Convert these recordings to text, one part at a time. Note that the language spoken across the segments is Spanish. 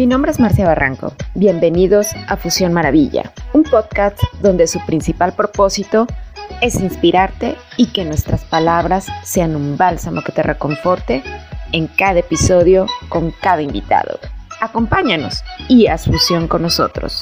Mi nombre es Marcia Barranco. Bienvenidos a Fusión Maravilla, un podcast donde su principal propósito es inspirarte y que nuestras palabras sean un bálsamo que te reconforte en cada episodio con cada invitado. Acompáñanos y haz fusión con nosotros.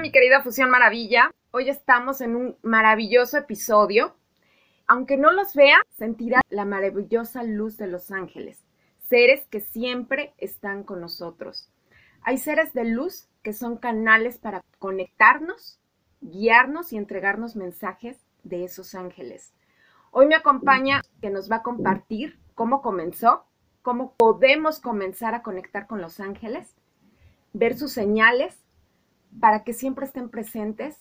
Mi querida Fusión Maravilla, hoy estamos en un maravilloso episodio. Aunque no los vea, sentirá la maravillosa luz de los ángeles, seres que siempre están con nosotros. Hay seres de luz que son canales para conectarnos, guiarnos y entregarnos mensajes de esos ángeles. Hoy me acompaña que nos va a compartir cómo comenzó, cómo podemos comenzar a conectar con los ángeles, ver sus señales para que siempre estén presentes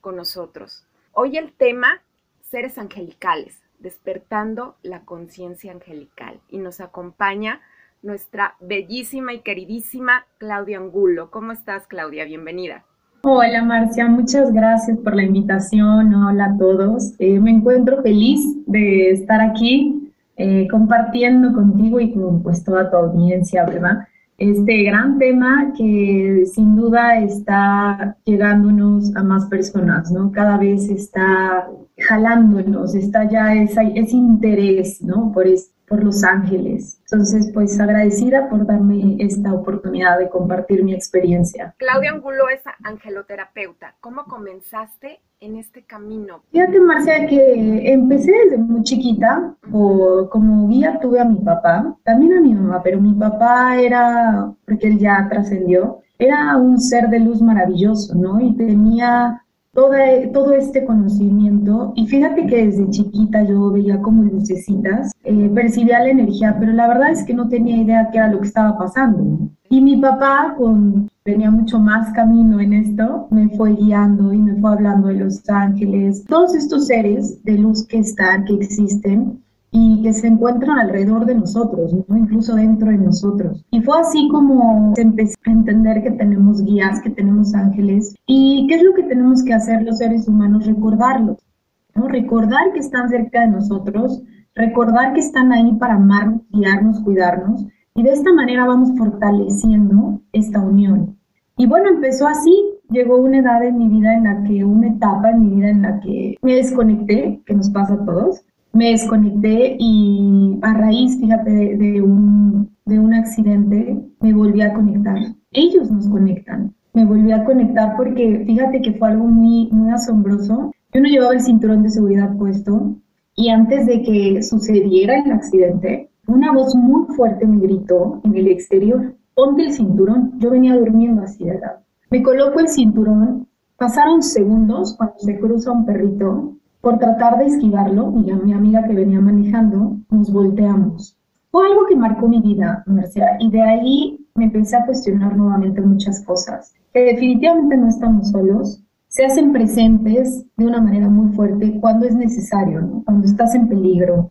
con nosotros. Hoy el tema, seres angelicales, despertando la conciencia angelical. Y nos acompaña nuestra bellísima y queridísima Claudia Angulo. ¿Cómo estás, Claudia? Bienvenida. Hola, Marcia. Muchas gracias por la invitación. Hola a todos. Eh, me encuentro feliz de estar aquí eh, compartiendo contigo y con pues, toda tu audiencia, ¿verdad? Este gran tema que sin duda está llegándonos a más personas, ¿no? Cada vez está jalándonos, está ya ese, ese interés, ¿no? Por, por los ángeles. Entonces, pues agradecida por darme esta oportunidad de compartir mi experiencia. Claudia Angulo es angeloterapeuta. ¿Cómo comenzaste en este camino? Fíjate, Marcia, que empecé desde muy chiquita, o como guía tuve a mi papá, también a mi mamá, pero mi papá era, porque él ya trascendió, era un ser de luz maravilloso, ¿no? Y tenía todo este conocimiento. Y fíjate que desde chiquita yo veía como lucecitas, eh, percibía la energía, pero la verdad es que no tenía idea qué era lo que estaba pasando. Y mi papá, con, tenía mucho más camino en esto, me fue guiando y me fue hablando de los ángeles, todos estos seres de luz que están, que existen y que se encuentran alrededor de nosotros, ¿no? incluso dentro de nosotros. Y fue así como empecé a entender que tenemos guías, que tenemos ángeles y qué es lo que tenemos que hacer los seres humanos, recordarlos, recordar que están cerca de nosotros, recordar que están ahí para amar, guiarnos, cuidarnos y de esta manera vamos fortaleciendo esta unión. Y bueno, empezó así, llegó una edad en mi vida en la que, una etapa en mi vida en la que me desconecté, que nos pasa a todos, me desconecté y a raíz, fíjate, de, un, de un accidente, me volví a conectar. Ellos nos conectan. Me volví a conectar porque fíjate que fue algo muy, muy asombroso. Yo no llevaba el cinturón de seguridad puesto y antes de que sucediera el accidente, una voz muy fuerte me gritó en el exterior, ponte el cinturón. Yo venía durmiendo así de edad. Me coloco el cinturón, pasaron segundos cuando se cruza un perrito por tratar de esquivarlo, y mi amiga que venía manejando, nos volteamos. Fue algo que marcó mi vida, Marcia, y de ahí me empecé a cuestionar nuevamente muchas cosas. Que definitivamente no estamos solos, se hacen presentes de una manera muy fuerte cuando es necesario, cuando estás en peligro,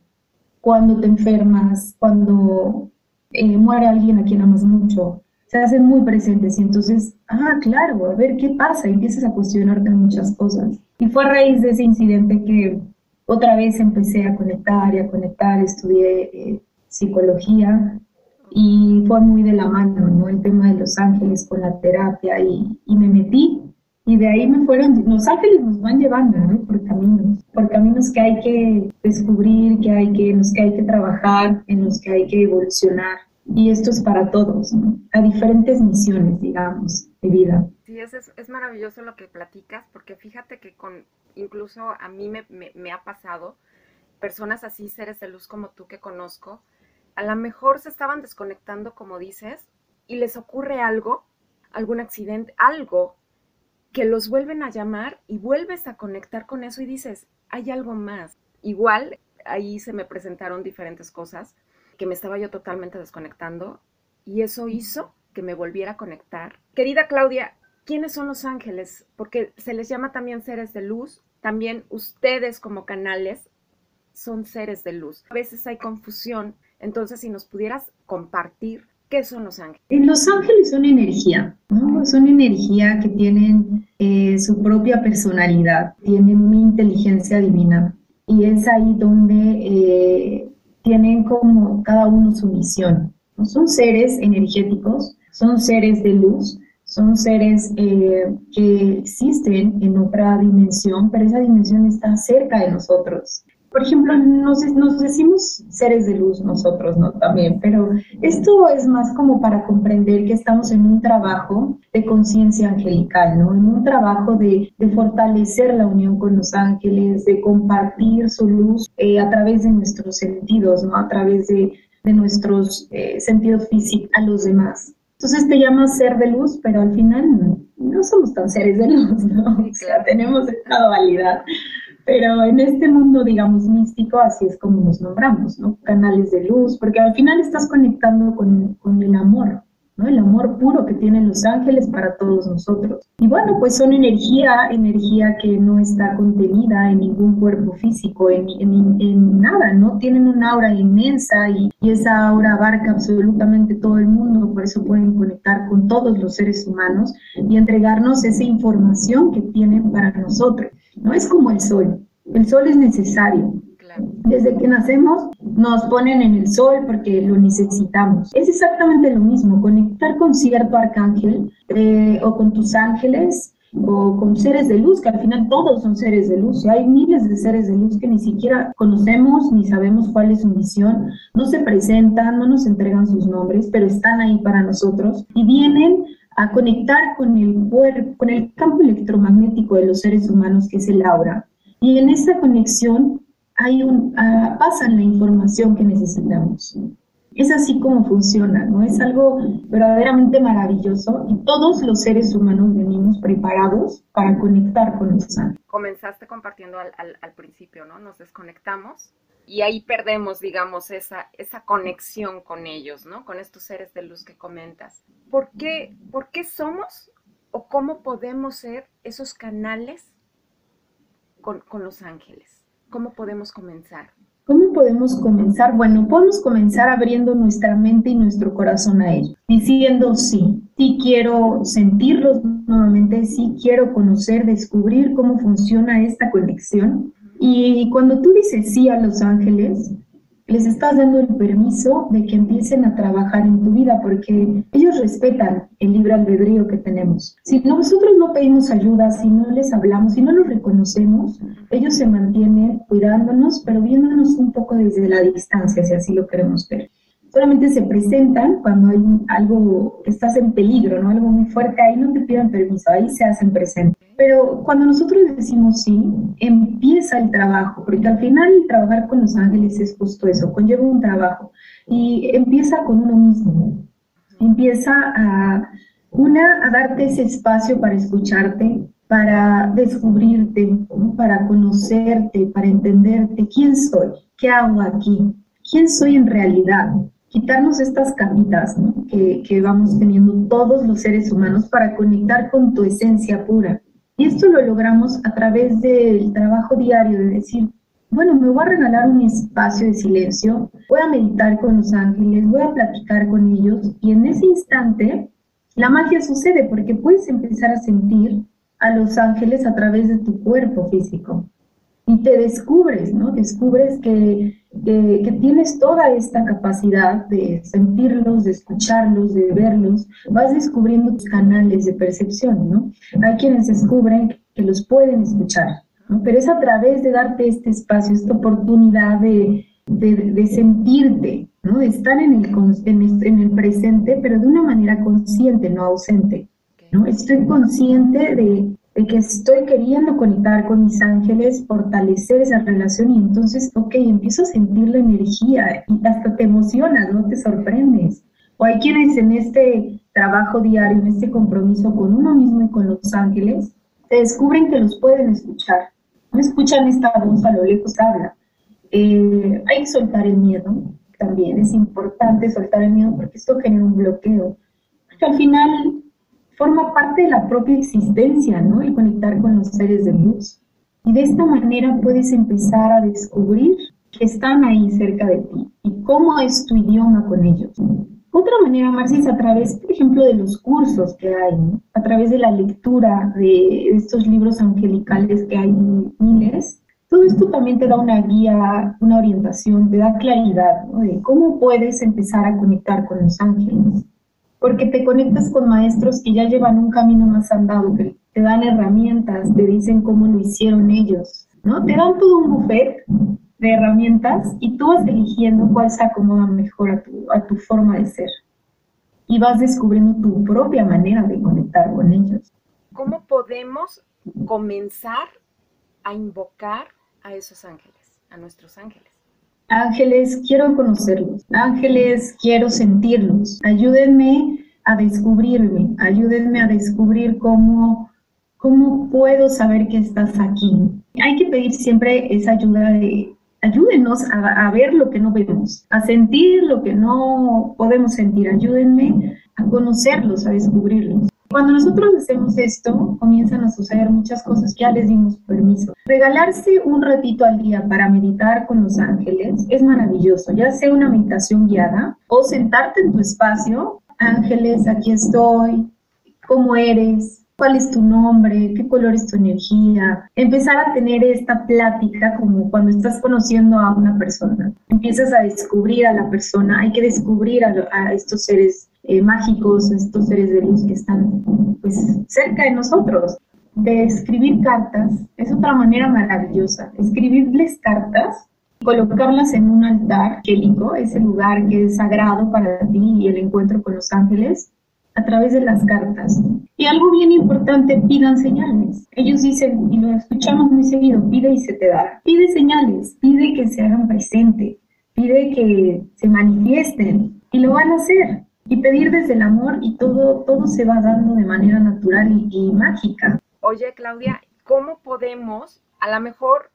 cuando te enfermas, cuando eh, muere alguien a quien amas mucho, se hacen muy presentes y entonces, ah, claro, a ver qué pasa, empiezas a cuestionarte muchas cosas. Y fue a raíz de ese incidente que otra vez empecé a conectar y a conectar, estudié eh, psicología y fue muy de la mano, ¿no? El tema de los ángeles con la terapia y, y me metí y de ahí me fueron, los ángeles nos van llevando, ¿no? Por caminos, por caminos que hay que descubrir, que hay que, en los que hay que trabajar, en los que hay que evolucionar. Y esto es para todos. A diferentes misiones, digamos, de vida. Sí, es, es, maravilloso lo que platicas, porque fíjate que con, incluso a mí me, me, ha pasado, personas así, seres de luz como tú que conozco, a lo mejor se estaban desconectando, como dices, y les ocurre algo, algún accidente, algo que los vuelven a llamar y vuelves a conectar con eso y dices, hay algo más. Igual, ahí se me presentaron diferentes cosas que me estaba yo totalmente desconectando y eso hizo que me volviera a conectar. Querida Claudia, ¿quiénes son los ángeles? Porque se les llama también seres de luz, también ustedes como canales son seres de luz. A veces hay confusión, entonces si nos pudieras compartir ¿Qué son los ángeles? Los ángeles son energía, ¿no? Son energía que tienen eh, su propia personalidad, tienen una inteligencia divina. Y es ahí donde eh, tienen como cada uno su misión. Son seres energéticos, son seres de luz, son seres eh, que existen en otra dimensión, pero esa dimensión está cerca de nosotros por ejemplo, nos, nos decimos seres de luz nosotros, ¿no? También, pero esto es más como para comprender que estamos en un trabajo de conciencia angelical, ¿no? En un trabajo de, de, fortalecer la unión con los ángeles, de compartir su luz eh, a través de nuestros sentidos, ¿no? A través de, de nuestros eh, sentidos físicos a los demás. Entonces te llamas ser de luz, pero al final no, no somos tan seres de luz, ¿no? O sea, tenemos esta dualidad. Pero en este mundo, digamos, místico, así es como nos nombramos, ¿no? Canales de luz, porque al final estás conectando con, con el amor, ¿no? El amor puro que tienen los ángeles para todos nosotros. Y bueno, pues son energía, energía que no está contenida en ningún cuerpo físico, en, en, en nada, ¿no? Tienen una aura inmensa y, y, esa aura abarca absolutamente todo el mundo, por eso pueden conectar con todos los seres humanos y entregarnos esa información que tienen para nosotros. No es como el sol. El sol es necesario. Desde que nacemos nos ponen en el sol porque lo necesitamos. Es exactamente lo mismo, conectar con cierto arcángel eh, o con tus ángeles o con seres de luz, que al final todos son seres de luz. Y hay miles de seres de luz que ni siquiera conocemos ni sabemos cuál es su misión, no se presentan, no nos entregan sus nombres, pero están ahí para nosotros y vienen a conectar con el cuerpo, con el campo electromagnético de los seres humanos, que es el aura. Y en esa conexión hay un, uh, pasan la información que necesitamos. Es así como funciona, ¿no? Es algo verdaderamente maravilloso y todos los seres humanos venimos preparados para conectar con los ángeles. Comenzaste compartiendo al, al, al principio, ¿no? Nos desconectamos y ahí perdemos, digamos, esa, esa conexión con ellos, ¿no? Con estos seres de luz que comentas. ¿Por qué, ¿Por qué somos o cómo podemos ser esos canales con, con los ángeles? ¿Cómo podemos comenzar? ¿Cómo podemos comenzar? Bueno, podemos comenzar abriendo nuestra mente y nuestro corazón a ellos, diciendo sí, sí quiero sentirlos nuevamente, sí quiero conocer, descubrir cómo funciona esta conexión y cuando tú dices sí a los ángeles, les estás dando el permiso de que empiecen a trabajar en tu vida porque ellos respetan el libre albedrío que tenemos. Si nosotros no pedimos ayuda, si no les hablamos, si no los reconocemos, ellos se mantienen cuidándonos, pero viéndonos un poco desde la distancia, si así lo queremos ver solamente se presentan cuando hay algo, estás en peligro, ¿no? Algo muy fuerte, ahí no te piden permiso, ahí se hacen presentes. Pero cuando nosotros decimos sí, empieza el trabajo, porque al final trabajar con los ángeles es justo eso, conlleva un trabajo y empieza con uno mismo. Empieza a, una, a darte ese espacio para escucharte, para descubrirte, para conocerte, para entenderte, quién soy, qué hago aquí, quién soy en realidad, quitarnos estas capitas que, que vamos teniendo todos los seres humanos para conectar con tu esencia pura. Y esto lo logramos a través del trabajo diario, de decir, bueno, me voy a regalar un espacio de silencio, voy a meditar con los ángeles, voy a platicar con ellos y en ese instante la magia sucede porque puedes empezar a sentir a los ángeles a través de tu cuerpo físico y te descubres, ¿no? Descubres que, que, tienes toda esta capacidad de sentirlos, de escucharlos, de verlos, vas descubriendo tus canales de percepción, ¿no? Hay quienes descubren que los pueden escuchar, ¿no? Pero es a través de darte este espacio, esta oportunidad de, de, de sentirte, ¿no? De estar en el, en el presente, pero de una manera consciente, no ausente, ¿no? Estoy consciente de de que estoy queriendo conectar con mis ángeles, fortalecer esa relación y entonces, ok, empiezo a sentir la energía y hasta te emocionas, no te sorprendes. O hay quienes en este trabajo diario, en este compromiso con uno mismo y con los ángeles, te descubren que los pueden escuchar. No escuchan esta voz a lo lejos habla. Eh, hay que soltar el miedo también, es importante soltar el miedo porque esto genera un bloqueo. Porque al final forma parte de la propia existencia, ¿no? El conectar con los seres de luz. Y de esta manera puedes empezar a descubrir que están ahí cerca de ti y cómo es tu idioma con ellos. Otra manera, Marcia, es a través, por ejemplo, de los cursos que hay, a través de la lectura de estos libros angelicales que hay miles. Todo esto también te da una guía, una orientación, te da claridad de cómo puedes empezar a conectar con los ángeles. Porque te conectas con maestros que ya llevan un camino más andado, que te dan herramientas, te dicen cómo lo hicieron ellos, ¿no? Te dan todo un buffet de herramientas y tú vas eligiendo cuál se acomoda mejor a tu, a tu forma de ser. Y vas descubriendo tu propia manera de conectar con ellos. ¿Cómo podemos comenzar a invocar a esos ángeles, a nuestros ángeles? Ángeles, quiero conocerlos. Ángeles, quiero sentirlos. Ayúdenme a descubrirme. Ayúdenme a descubrir cómo, cómo puedo saber que estás aquí. Hay que pedir siempre esa ayuda de ayúdenos a, ver lo que no vemos, a sentir lo que no podemos sentir, ayúdenme a conocerlos, a descubrirlos. Cuando nosotros hacemos esto, comienzan a suceder muchas cosas ya les dimos permiso. Regalarse un ratito al día para meditar con los ángeles es maravilloso, ya sea una meditación guiada o sentarte en tu espacio, ángeles, aquí estoy, ¿cómo eres? cuál es tu nombre, qué color es tu energía, empezar a tener esta plática como cuando estás conociendo a una persona. Empiezas a descubrir a la persona, hay que descubrir a, estos seres eh, mágicos, estos seres de luz que están pues cerca de nosotros. De escribir cartas es otra manera maravillosa. Escribirles cartas colocarlas en un altar angélico, ese lugar que es sagrado para ti y el encuentro con los ángeles, a través de las cartas. Y algo bien importante, pidan señales. Ellos dicen, y lo escuchamos muy seguido, pide y se te da. Pide señales, pide que se hagan presente, pide que se manifiesten y lo van a hacer. Y pedir desde el amor y todo, todo se va dando de manera natural y, y mágica. Oye, Claudia, ¿cómo podemos a lo mejor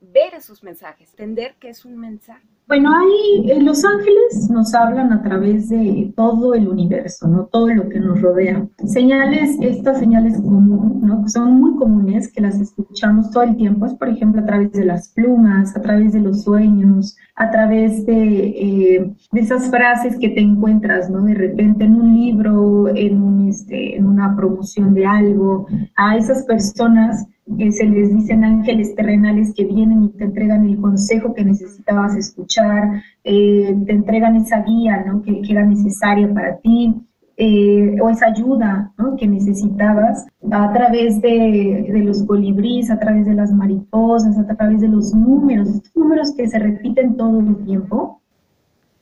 ver esos mensajes, entender que es un mensaje? Bueno, hay, eh, los ángeles nos hablan a través de todo el universo, ¿no? Todo lo que nos rodea. Señales, estas señales comunes, ¿no? Son muy comunes, que las escuchamos todo el tiempo, es por ejemplo a través de las plumas, a través de los sueños, a través de, eh, de esas frases que te encuentras, ¿no? De repente en un libro, en, un, este, en una promoción de algo, a esas personas se les dicen ángeles terrenales que vienen y te entregan el consejo que necesitabas escuchar, eh, te entregan esa guía ¿no? que, era necesaria para ti, eh, o esa ayuda ¿no? que necesitabas a través de, de, los colibríes, a través de las mariposas, a través de los números, estos números que se repiten todo el tiempo.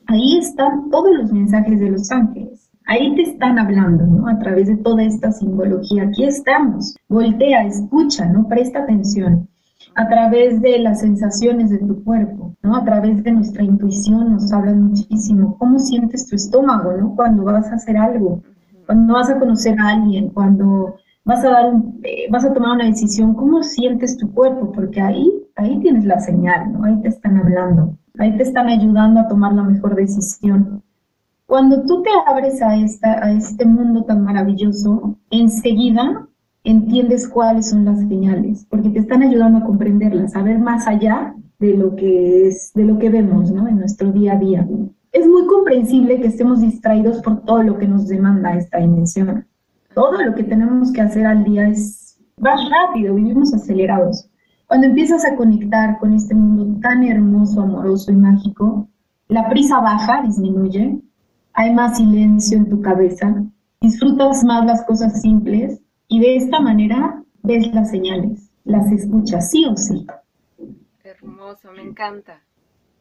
Ahí están todos los mensajes de los ángeles. Ahí te están hablando, ¿no? A través de toda esta simbología. Aquí estamos. Voltea, escucha, ¿no? Presta atención. A través de las sensaciones de tu cuerpo, ¿no? A través de nuestra intuición nos hablan muchísimo. ¿Cómo sientes tu estómago, ¿no? Cuando vas a hacer algo, cuando vas a conocer a alguien, cuando vas a dar eh, vas a tomar una decisión, ¿cómo sientes tu cuerpo? Porque ahí, ahí tienes la señal, ¿no? Ahí te están hablando, ahí te están ayudando a tomar la mejor decisión. Cuando tú te abres a, esta, a este mundo tan maravilloso, enseguida entiendes cuáles son las señales, porque te están ayudando a comprenderlas, a ver más allá de lo que es, de lo que vemos, ¿no? En nuestro día a día. Es muy comprensible que estemos distraídos por todo lo que nos demanda esta dimensión. Todo lo que tenemos que hacer al día es más rápido, vivimos acelerados. Cuando empiezas a conectar con este mundo tan hermoso, amoroso y mágico, la prisa baja, disminuye, hay más silencio en tu cabeza, disfrutas más las cosas simples y de esta manera ves las señales, las escuchas, sí o sí. Hermoso, me encanta.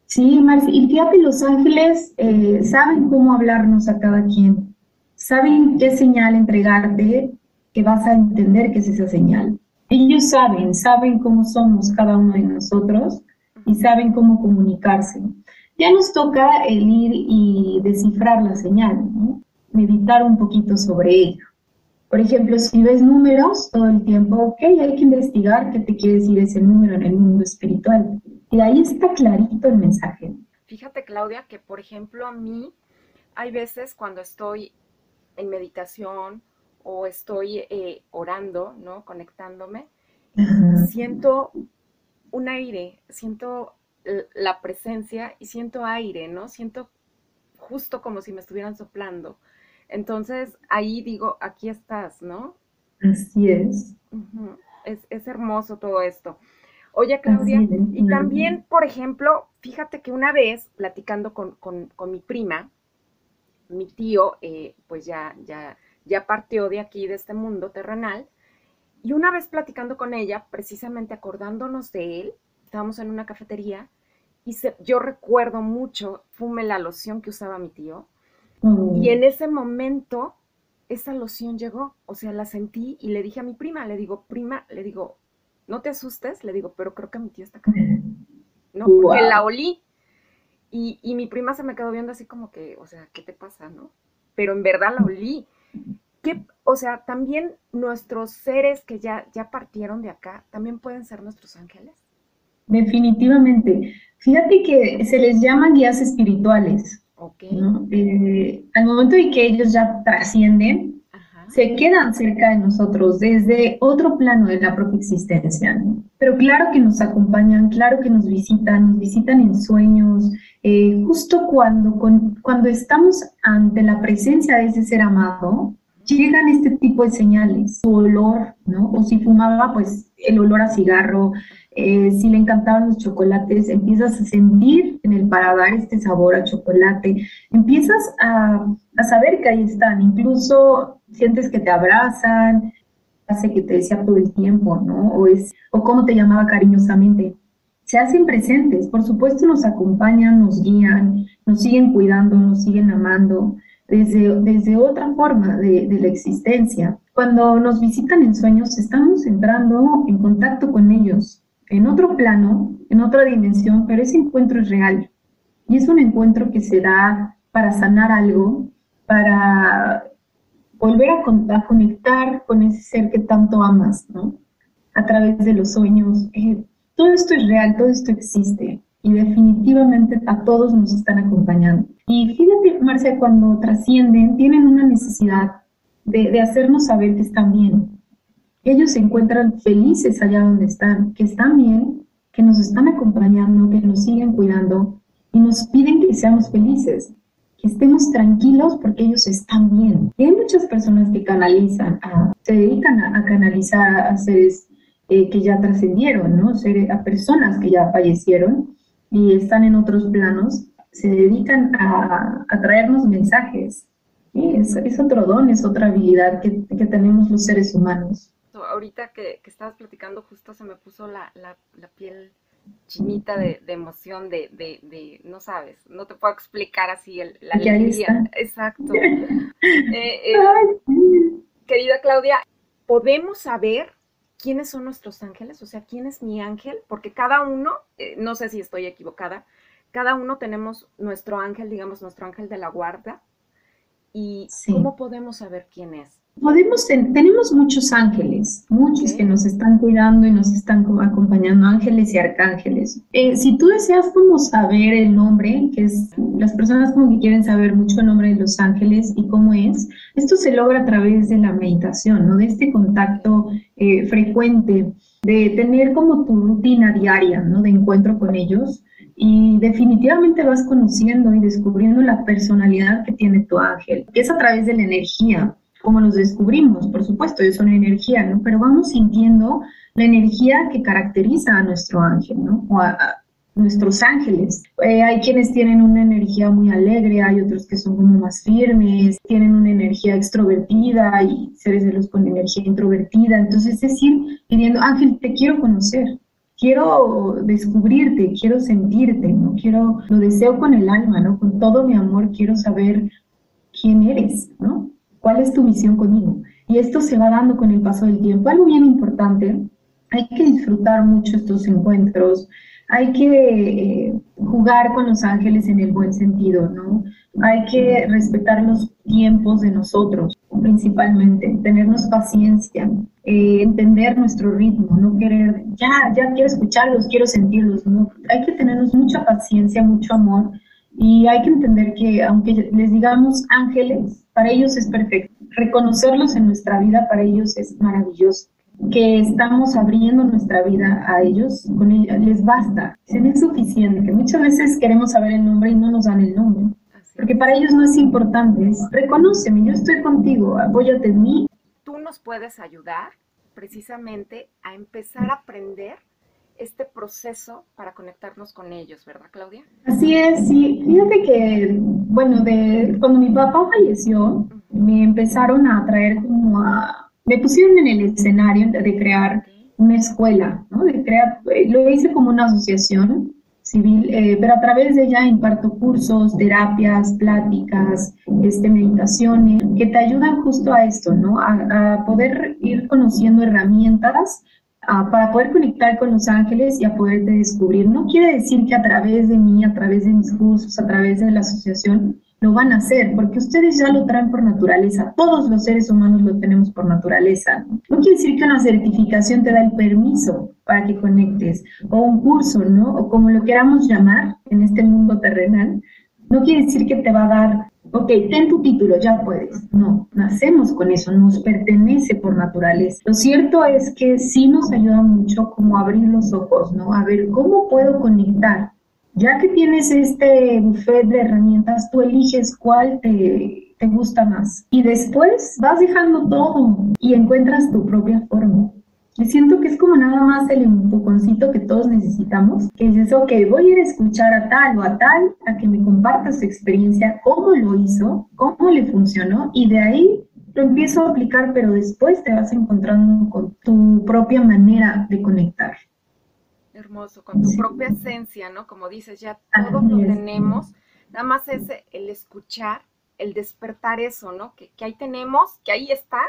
Sí, Marci, y fíjate, los ángeles eh, saben cómo hablarnos a cada quien, saben qué señal entregarte que vas a entender que es esa señal. Ellos saben, saben cómo somos cada uno de nosotros y saben cómo comunicarse. Ya nos toca el ir y descifrar la señal, meditar un poquito sobre ello. Por ejemplo, si ves números todo el tiempo, ok, hay que investigar qué te quiere decir ese número en el mundo espiritual. Y ahí está clarito el mensaje. Fíjate, Claudia, que por ejemplo a mí hay veces cuando estoy en meditación o estoy eh, orando, ¿no? Conectándome, siento un aire, siento la presencia y siento aire, ¿no? Siento justo como si me estuvieran soplando. Entonces ahí digo, aquí estás, ¿no? Así es. es, hermoso todo esto. Oye, Claudia, y también, por ejemplo, fíjate que una vez platicando con, mi prima, mi tío, eh, pues ya, ya, ya partió de aquí, de este mundo terrenal, y una vez platicando con ella, precisamente acordándonos de él, estábamos en una cafetería, y yo recuerdo mucho, fume la loción que usaba mi tío, mm. y en ese momento esa loción llegó, o sea, la sentí y le dije a mi prima, le digo, prima, le digo, no te asustes, le digo, pero creo que mi tío está acá. No, porque la olí. Y, y, mi prima se me quedó viendo así como que, o sea, ¿qué te pasa, no? Pero en verdad la olí. ¿Qué, o sea, también nuestros seres que ya, ya partieron de acá, también pueden ser nuestros ángeles. Definitivamente. Fíjate que se les llaman guías espirituales. Eh, al momento de que ellos ya trascienden, se quedan cerca de nosotros desde otro plano de la propia existencia. Pero claro que nos acompañan, claro que nos visitan, nos visitan en sueños, eh, justo cuando, cuando estamos ante la presencia de ese ser amado, llegan este tipo de señales, su olor, ¿no? O si fumaba, pues el olor a cigarro, eh, si le encantaban los chocolates, empiezas a sentir en el paladar este sabor a chocolate, empiezas a, saber que ahí están, incluso sientes que te abrazan, hace que te decía todo el tiempo, ¿no? O, es, o cómo te llamaba cariñosamente. Se hacen presentes, por supuesto nos acompañan, nos guían, nos siguen cuidando, nos siguen amando desde, desde otra forma de, de la existencia. Cuando nos visitan en sueños, estamos entrando en contacto con ellos, en otro plano, en otra dimensión, pero ese encuentro es real. Y es un encuentro que se da para sanar algo, para volver a, conectar con ese ser que tanto amas, ¿no? A través de los sueños. Eh, todo esto es real, todo esto existe y definitivamente a todos nos están acompañando. Y fíjate, Marcia, cuando trascienden, tienen una necesidad de, de hacernos saber que están bien, ellos se encuentran felices allá donde están, que están bien, que nos están acompañando, que nos siguen cuidando y nos piden que seamos felices, que estemos tranquilos porque ellos están bien. Y hay muchas personas que canalizan, se dedican a, canalizar a seres eh, que ya trascendieron, ¿no? a personas que ya fallecieron y están en otros planos, se dedican a, traernos mensajes. Es, otro don, es otra habilidad que, que tenemos los seres humanos ahorita que, estabas platicando, justo se me puso la, piel chinita de, emoción, de, no sabes, no te puedo explicar así el, la alegría. Exacto. Eh, eh, querida Claudia, ¿podemos saber quiénes son nuestros ángeles? O sea, ¿quién es mi ángel? Porque cada uno, eh, no sé si estoy equivocada, cada uno tenemos nuestro ángel, digamos, nuestro ángel de la guarda. ¿Y cómo podemos saber quién es? Podemos, tenemos muchos ángeles, muchos que nos están cuidando y nos están acompañando, ángeles y arcángeles. Eh, si tú deseas como saber el nombre, que es las personas como que quieren saber mucho el nombre de los ángeles y cómo es, esto se logra a través de la meditación, ¿no? De este contacto eh, frecuente, de tener como tu rutina diaria, ¿no? De encuentro con ellos y definitivamente vas conociendo y descubriendo la personalidad que tiene tu ángel, que es a través de la energía como los descubrimos, por supuesto, ellos son energía, ¿no? Pero vamos sintiendo la energía que caracteriza a nuestro ángel, ¿no? O a, nuestros ángeles. Eh, hay quienes tienen una energía muy alegre, hay otros que son como más firmes, tienen una energía extrovertida y seres de luz con energía introvertida. Entonces, es ir pidiendo, ángel, te quiero conocer, quiero descubrirte, quiero sentirte, ¿no? Quiero, lo deseo con el alma, ¿no? Con todo mi amor quiero saber quién eres, ¿no? ¿Cuál es tu misión conmigo? Y esto se va dando con el paso del tiempo. Algo bien importante, hay que disfrutar mucho estos encuentros, hay que eh, jugar con los ángeles en el buen sentido, ¿no? Hay que respetar los tiempos de nosotros, principalmente, tenernos paciencia, eh, entender nuestro ritmo, no querer, ya, ya quiero escucharlos, quiero sentirlos, ¿no? Hay que tenernos mucha paciencia, mucho amor y hay que entender que aunque les digamos ángeles, para ellos es perfecto. Reconocerlos en nuestra vida para ellos es maravilloso. Que estamos abriendo nuestra vida a ellos, con ellos, les basta, es suficiente. Muchas veces queremos saber el nombre y no nos dan el nombre. Porque para ellos no es importante, es reconóceme, yo estoy contigo, apóyate en mí. Tú nos puedes ayudar precisamente a empezar a aprender este proceso para conectarnos con ellos, ¿verdad, Claudia? Así es, sí. Fíjate que, bueno, de cuando mi papá falleció, me empezaron a traer como a, me pusieron en el escenario de crear una escuela, ¿no? De crear, lo hice como una asociación civil, eh, pero a través de ella imparto cursos, terapias, pláticas, este, meditaciones, que te ayudan justo a esto, ¿no? A, a poder ir conociendo herramientas para poder conectar con los ángeles y a poderte descubrir. No quiere decir que a través de mí, a través de mis cursos, a través de la asociación, lo van a hacer, porque ustedes ya lo traen por naturaleza. Todos los seres humanos lo tenemos por naturaleza. No, quiere decir que una certificación te da el permiso para que conectes, o un curso, ¿no? O como lo queramos llamar en este mundo terrenal, no quiere decir que te va a dar ok, ten tu título, ya puedes. No, nacemos con eso, nos pertenece por naturaleza. Lo cierto es que sí nos ayuda mucho como abrir los ojos, ¿no? A ver, ¿cómo puedo conectar? Ya que tienes este buffet de herramientas, tú eliges cuál te, te gusta más. Y después vas dejando todo y encuentras tu propia forma. Y siento que es como nada más el empujoncito que todos necesitamos, que dices, ok, voy a ir a escuchar a tal o a tal, a que me comparta su experiencia, cómo lo hizo, cómo le funcionó, y de ahí lo empiezo a aplicar, pero después te vas encontrando con tu propia manera de conectar. Hermoso, con tu propia esencia, ¿no? Como dices, ya todos lo tenemos, nada más es el escuchar, el despertar eso, ¿no? Que, que ahí tenemos, que ahí está,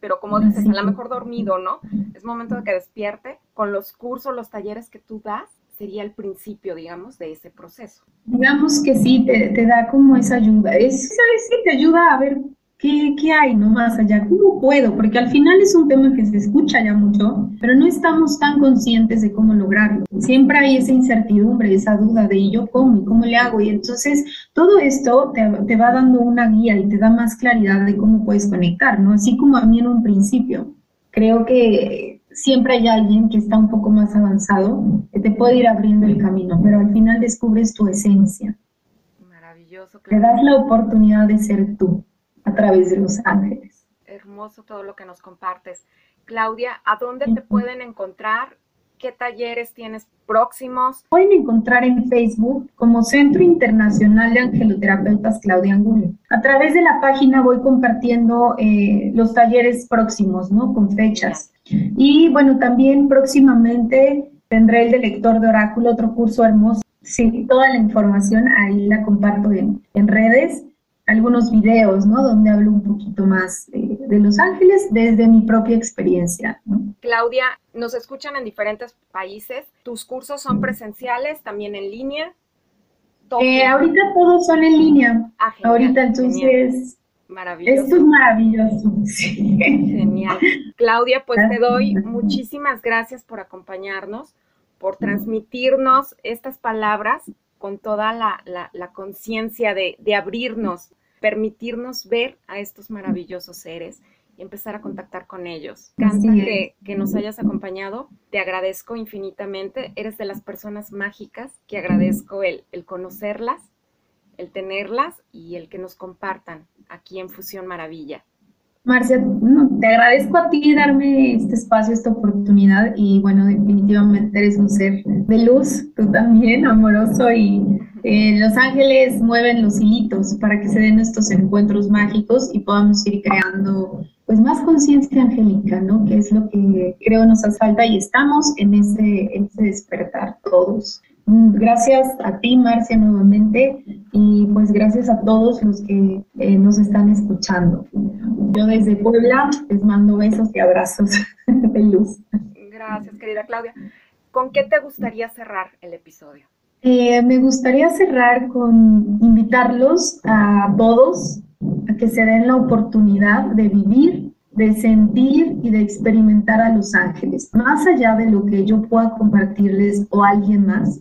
pero como dices, a lo mejor dormido, ¿no? Es momento de que despierte. Con los cursos, los talleres que tú das, sería el principio, digamos, de ese proceso. Digamos que sí, te, te da como esa ayuda. Es, ¿sabes? Sí, te ayuda a ver ¿Qué, ¿Qué, hay no más allá? ¿Cómo puedo? Porque al final es un tema que se escucha ya mucho, pero no estamos tan conscientes de cómo lograrlo. Siempre hay esa incertidumbre, esa duda de yo cómo y cómo le hago? Y entonces todo esto te, te, va dando una guía y te da más claridad de cómo puedes conectar, ¿no? Así como a mí en un principio. Creo que siempre hay alguien que está un poco más avanzado que te puede ir abriendo el camino, pero al final descubres tu esencia. Maravilloso. Claro. Te das la oportunidad de ser tú a través de los ángeles. Hermoso todo lo que nos compartes. Claudia, ¿a dónde te pueden encontrar? ¿Qué talleres tienes próximos? Pueden encontrar en Facebook como Centro Internacional de Angeloterapeutas Claudia Angulo. A través de la página voy compartiendo eh, los talleres próximos, ¿no? Con fechas. Y bueno, también próximamente tendré el de lector de oráculo, otro curso hermoso. Sí, toda la información ahí la comparto en, en redes algunos videos, ¿no? Donde hablo un poquito más de, de Los Ángeles desde mi propia experiencia. ¿no? Claudia, nos escuchan en diferentes países. ¿Tus cursos son presenciales, también en línea? Eh, ahorita todos son en línea. Ah, genial, ahorita entonces... Genial. Maravilloso. Esto es maravilloso. Sí. Genial. Claudia, pues te doy muchísimas gracias por acompañarnos, por transmitirnos estas palabras con toda la, la, la conciencia de, de, abrirnos, permitirnos ver a estos maravillosos seres y empezar a contactar con ellos. Canta que, que, nos hayas acompañado, te agradezco infinitamente, eres de las personas mágicas que agradezco el, el conocerlas, el tenerlas y el que nos compartan aquí en Fusión Maravilla. Marcia, te agradezco a ti darme este espacio, esta oportunidad y bueno, definitivamente eres un ser de luz, tú también, amoroso y eh, los ángeles mueven los hilitos para que se den estos encuentros mágicos y podamos ir creando pues más conciencia angélica, ¿no? Que es lo que creo nos hace falta y estamos en ese, en ese despertar todos. Mm, gracias a ti, Marcia, nuevamente, y pues gracias a todos los que eh, nos están escuchando. Yo desde Puebla les mando besos y abrazos de luz. Gracias, querida Claudia. ¿Con qué te gustaría cerrar el episodio? Eh, me gustaría cerrar con invitarlos a todos a que se den la oportunidad de vivir, de sentir y de experimentar a los ángeles, más allá de lo que yo pueda compartirles o alguien más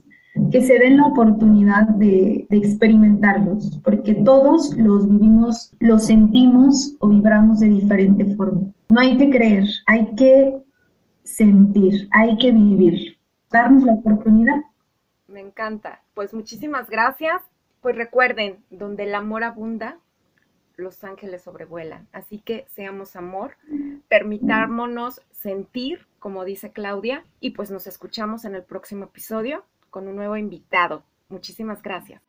que se den la oportunidad de, experimentarlos, porque todos los vivimos, los sentimos o vibramos de diferente forma. No hay que creer, hay que sentir, hay que vivir, darnos la oportunidad. Me encanta. Pues muchísimas gracias Pues recuerden, donde el amor abunda, los ángeles sobrevuelan. Así que seamos amor, permitámonos sentir, como dice Claudia, y pues nos escuchamos en el próximo episodio con un nuevo invitado. Muchísimas gracias.